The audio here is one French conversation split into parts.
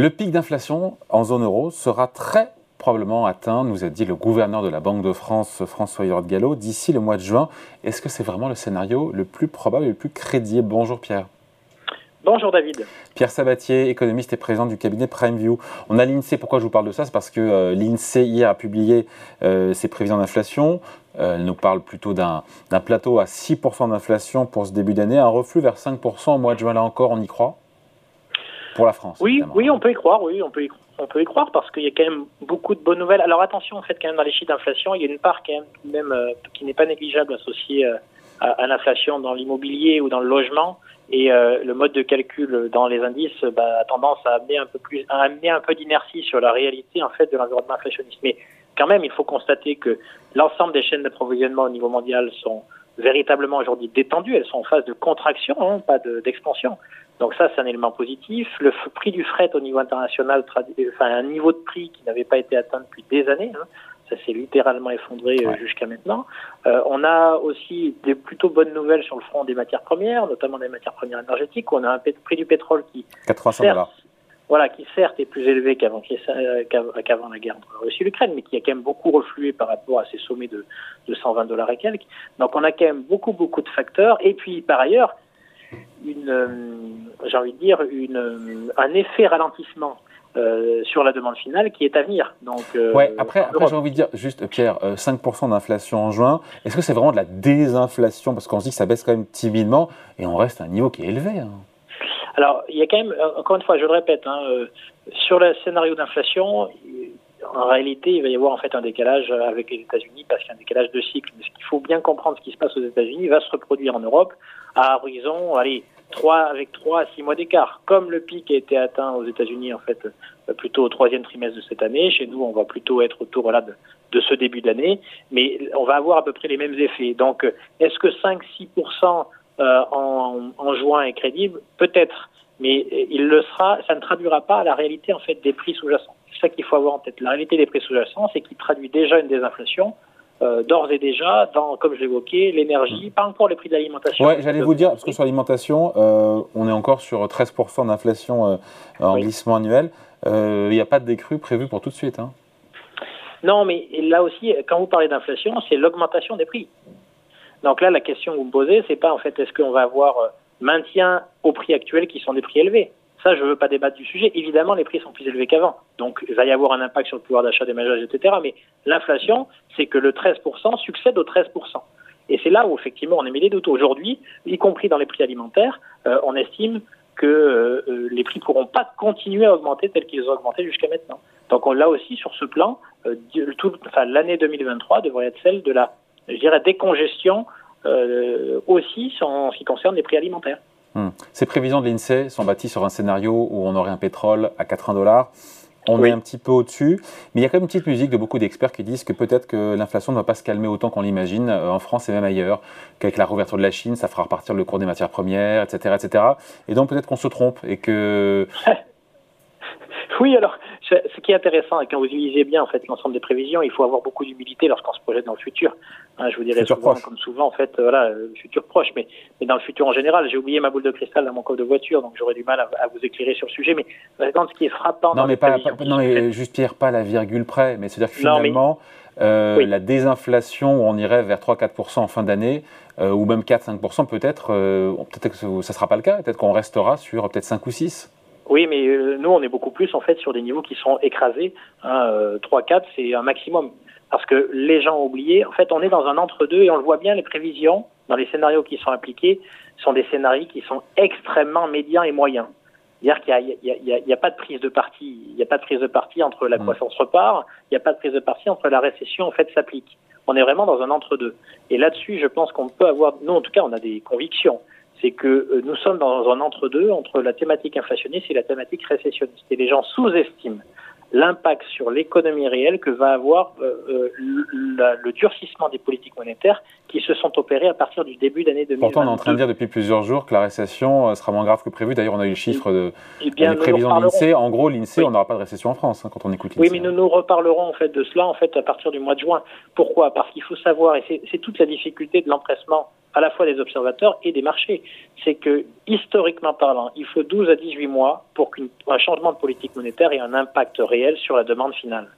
Le pic d'inflation en zone euro sera très probablement atteint, nous a dit le gouverneur de la Banque de France, François Hirod Gallo, d'ici le mois de juin. Est-ce que c'est vraiment le scénario le plus probable et le plus crédible? Bonjour Pierre. Bonjour David. Pierre Sabatier, économiste et président du cabinet PrimeView. On a l'INSEE, pourquoi je vous parle de ça? C'est parce que euh, l'INSEE hier a publié euh, ses prévisions d'inflation. Euh, elle nous parle plutôt d'un plateau à 6% d'inflation pour ce début d'année, un reflux vers 5% au mois de juin, là encore, on y croit? Pour la France. Oui, oui, on peut y croire, oui, on peut y on peut y croire parce qu'il y a quand même beaucoup de bonnes nouvelles. Alors attention, en fait, quand même dans les chiffres d'inflation, il y a une part quand même, même euh, qui n'est pas négligeable associée euh, à, l'inflation dans l'immobilier ou dans le logement. Et euh, le mode de calcul dans les indices bah, a tendance à amener un peu plus, à amener un peu d'inertie sur la réalité en fait de l'environnement inflationniste. Mais quand même, il faut constater que l'ensemble des chaînes d'approvisionnement au niveau mondial sont véritablement aujourd'hui détendues. Elles sont en phase de contraction, hein, pas d'expansion. Donc ça, c'est un élément positif. Le prix du fret au niveau international, enfin un niveau de prix qui n'avait pas été atteint depuis des années. Hein. Ça s'est littéralement effondré euh, jusqu'à maintenant. Euh, on a aussi des plutôt bonnes nouvelles sur le front des matières premières, notamment des matières premières énergétiques. On a un prix du pétrole qui 400 dollars. Voilà, qui certes est plus élevé qu'avant euh, qu'avant la guerre entre Russie et l'Ukraine, mais qui a quand même beaucoup reflué par rapport à ces sommets de, de 120 dollars et quelques. Donc on a quand même beaucoup beaucoup de facteurs. Et puis par ailleurs, une, euh, j'ai envie de dire, une, euh, un effet ralentissement euh, sur la demande finale qui est à venir. Donc, ouais, après, après j'ai envie de dire, juste Pierre, 5% d'inflation en juin, est-ce que c'est vraiment de la désinflation? Parce qu'on se dit que ça baisse quand même timidement et on reste à un niveau qui est élevé. Hein. Alors, il y a quand même, encore une fois, je le répète, hein, sur le scénario d'inflation, en réalité, il va y avoir en fait un décalage avec les États-Unis parce qu'il y a un décalage de cycle. Mais ce qu'il faut bien comprendre, ce qui se passe aux États-Unis va se reproduire en Europe à horizon, allez, 3 avec 3 à 6 mois d'écart. Comme le pic a été atteint aux États-Unis en fait euh, plutôt au troisième trimestre de cette année, chez nous on va plutôt être autour là de, de ce début d'année, mais on va avoir à peu près les mêmes effets. Donc est-ce que 5-6% euh, en, en juin est crédible Peut-être, mais il le sera. Ça ne traduira pas la réalité en fait des prix sous-jacents. C'est ça qu'il faut avoir en tête. La réalité des prix sous-jacents, c'est qu'il traduit déjà une désinflation euh, d'ores et déjà, dans, comme je l'évoquais, l'énergie, mm. pas encore les prix de l'alimentation. Oui, j'allais vous dire, parce que sur l'alimentation, euh, on est encore sur 13% d'inflation euh, en glissement annuel. Il n'y a pas de décrue prévue pour tout de suite. Hein. Non, mais là aussi, quand vous parlez d'inflation, c'est l'augmentation des prix. Donc là, la question que vous me posez, c'est pas en fait est-ce qu'on va avoir maintien aux prix actuels qui sont des prix élevés? Ça, je ne veux pas débattre du sujet. Évidemment, les prix sont plus élevés qu'avant. Donc, il va y avoir un impact sur le pouvoir d'achat des ménages, etc. Mais l'inflation, c'est que le 13% succède au 13%. Et c'est là où, effectivement, on est mêlé doutes. Aujourd'hui, y compris dans les prix alimentaires, euh, on estime que euh, euh, les prix ne pourront pas continuer à augmenter tels qu'ils ont augmenté jusqu'à maintenant. Donc, on, là aussi, sur ce plan, l'année 2023 devrait être celle de la, je dirais, décongestion aussi en ce qui concerne les prix alimentaires. Hmm. Ces prévisions de l'INSEE sont bâties sur un scénario où on aurait un pétrole à 80 dollars. On est un petit peu au-dessus, mais il y a quand même une petite musique de beaucoup d'experts qui disent que peut-être que l'inflation ne va pas se calmer autant qu'on l'imagine euh, en France et même ailleurs, qu'avec la réouverture de la Chine, ça fera repartir le cours des matières premières, etc. etc. Et donc peut-être qu'on se trompe et que... Oui, alors ce qui est intéressant, quand vous utilisez bien en fait l'ensemble des prévisions, il faut avoir beaucoup d'humilité lorsqu'on se projette dans le futur. Hein, je vous dirais souvent, comme souvent, en fait, voilà, le futur proche, mais, mais dans le futur en général. J'ai oublié ma boule de cristal dans mon coffre de voiture, donc j'aurais du mal à, vous éclairer sur le sujet. Mais ce qui est frappant. Non, mais pas, non, mais juste Pierre, pas la virgule près, mais c'est-à-dire que finalement. Euh, la désinflation, où on irait vers 3-4% en fin d'année, euh, ou même 4-5%, peut-être, euh, peut-être que ça ne sera pas le cas, peut-être qu'on restera sur peut-être 5 ou 6 oui, mais euh, nous, on est beaucoup plus en fait sur des niveaux qui sont écrasés. Hein, 3-4, euh, c'est un maximum. Parce que les gens ont oublié, en fait, on est dans un entre-deux et on le voit bien, les prévisions, dans les scénarios qui sont appliqués, sont des scénarios qui sont extrêmement médians et moyens. C'est-à-dire qu'il n'y a, pas de prise de parti. Il n'y a pas de prise de parti entre la mmh. croissance repart, il n'y a pas de prise de parti entre la récession, en fait, s'applique. On est vraiment dans un entre-deux. Et là-dessus, je pense qu'on peut avoir, nous, en tout cas, on a des convictions c'est que euh, nous sommes dans un entre-deux entre la thématique inflationniste et la thématique récessionniste. Et les gens sous-estiment l'impact sur l'économie réelle que va avoir euh, euh, le durcissement des politiques monétaires qui se sont opérés à partir du début d'année 2022. Pourtant, on est en train de dire depuis plusieurs jours que la récession sera moins grave que prévu. D'ailleurs, on a eu le chiffre de, eh des prévisions de l'INSEE. En gros, l'INSEE, on n'aura pas de récession en France hein, quand on écoute l'INSEE. Oui, mais nous nous reparlerons en fait de cela en fait à partir du mois de juin. Pourquoi? Parce qu'il faut savoir, et c'est toute la difficulté de l'empressement à la fois des observateurs et des marchés, c'est que historiquement parlant, il faut 12 à 18 mois pour qu'un changement de politique monétaire ait un impact réel sur la demande finale.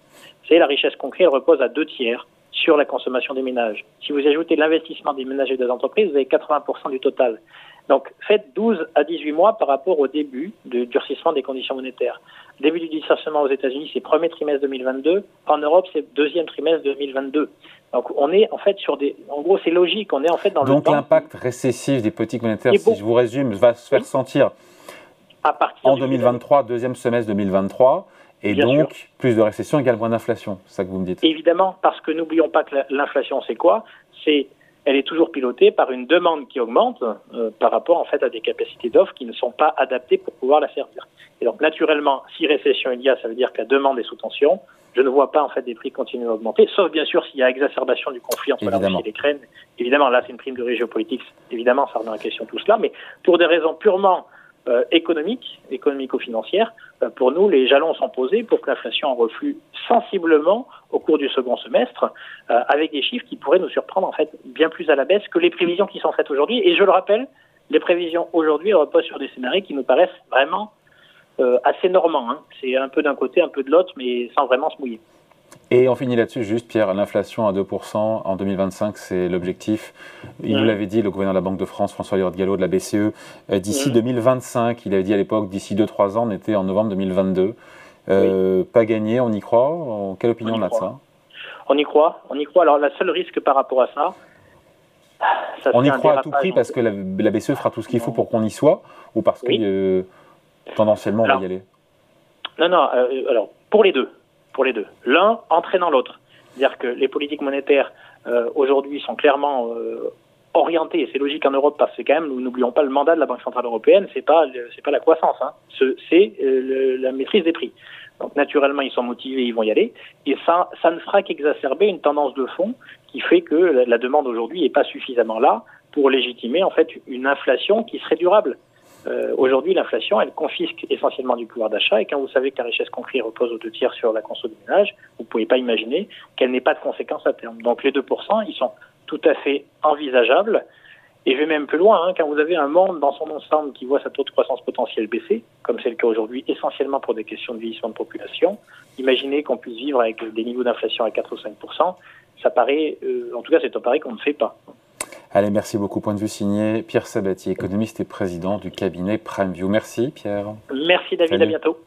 Savez, la richesse concrète repose à deux tiers sur la consommation des ménages. Si vous ajoutez l'investissement des ménages et des entreprises, vous avez 80% du total. Donc faites 12 à 18 mois par rapport au début du durcissement des conditions monétaires. Début du durcissement aux États-Unis, c'est premier trimestre 2022. En Europe, c'est deuxième trimestre 2022. Donc on est en fait sur des... En gros, c'est logique, on est en fait dans le... Donc l'impact récessif des politiques monétaires, si je vous résume, va se faire sentir à partir en 2023, deuxième semestre 2023. Et donc, plus de récession égale moins d'inflation, c'est ça que vous me dites Évidemment, parce que n'oublions pas que l'inflation, c'est quoi? C'est elle est toujours pilotée par une demande qui augmente euh, par rapport en fait à des capacités d'offres qui ne sont pas adaptées pour pouvoir la servir. Et donc naturellement, si récession il y a, ça veut dire que la demande est sous tension. Je ne vois pas en fait des prix continuer à augmenter, sauf bien sûr s'il y a exacerbation du conflit entre la Russie et l'Ukraine. Évidemment, là c'est une prime de géopolitique. Évidemment, ça remet en question tout cela, mais pour des raisons purement euh, économique, économico-financière, euh, pour nous, les jalons sont posés pour que l'inflation en reflue sensiblement au cours du second semestre, euh, avec des chiffres qui pourraient nous surprendre en fait bien plus à la baisse que les prévisions qui sont faites aujourd'hui. Et je le rappelle, les prévisions aujourd'hui reposent sur des scénarios qui nous paraissent vraiment assez normants. Hein. C'est un peu d'un côté, un peu de l'autre, mais sans vraiment se mouiller. Et on finit là-dessus, juste Pierre, l'inflation à 2% en 2025, c'est l'objectif. Il nous l'avait dit, le gouverneur de la Banque de France, François Léon Gallo de la BCE, euh, d'ici 2025, il avait dit à l'époque, d'ici 2-3 ans, on était en novembre 2022. Euh, pas gagné, on y croit? Quelle opinion on, a de ça? On y croit, on y croit. Alors, le seul risque par rapport à ça, on y croit à tout prix parce que la, BCE fera tout ce qu'il faut pour qu'on y soit ou parce que euh, tendanciellement on va y aller? Non, non, alors pour les deux pour les deux. L'un entraînant l'autre. C'est-à-dire que les politiques monétaires euh, aujourd'hui sont clairement euh, orientées, et c'est logique en Europe parce que quand même, nous n'oublions pas le mandat de la Banque centrale européenne, c'est pas c'est pas la croissance, hein. c'est euh, la maîtrise des prix. Donc naturellement, ils sont motivés, ils vont y aller, et ça ça ne fera qu'exacerber une tendance de fond qui fait que la, demande aujourd'hui n'est pas suffisamment là pour légitimer en fait une inflation qui serait durable. Euh, aujourd'hui, l'inflation, elle confisque essentiellement du pouvoir d'achat. Et quand vous savez que la richesse concrète repose aux deux tiers sur la consommation du ménage, vous ne pouvez pas imaginer qu'elle n'ait pas de conséquences à terme. Donc les 2%, ils sont tout à fait envisageables. Et je vais même plus loin, hein, quand vous avez un monde dans son ensemble qui voit sa taux de croissance potentielle baisser, comme c'est le cas aujourd'hui, essentiellement pour des questions de vieillissement de population, imaginez qu'on puisse vivre avec des niveaux d'inflation à 4 ou 5% ça paraît, euh, en tout cas c'est un pari qu'on ne fait pas. Allez, merci beaucoup. Point de vue signé Pierre Sabatier, économiste et président du cabinet PrimeView. Merci Pierre. Merci David, à bientôt.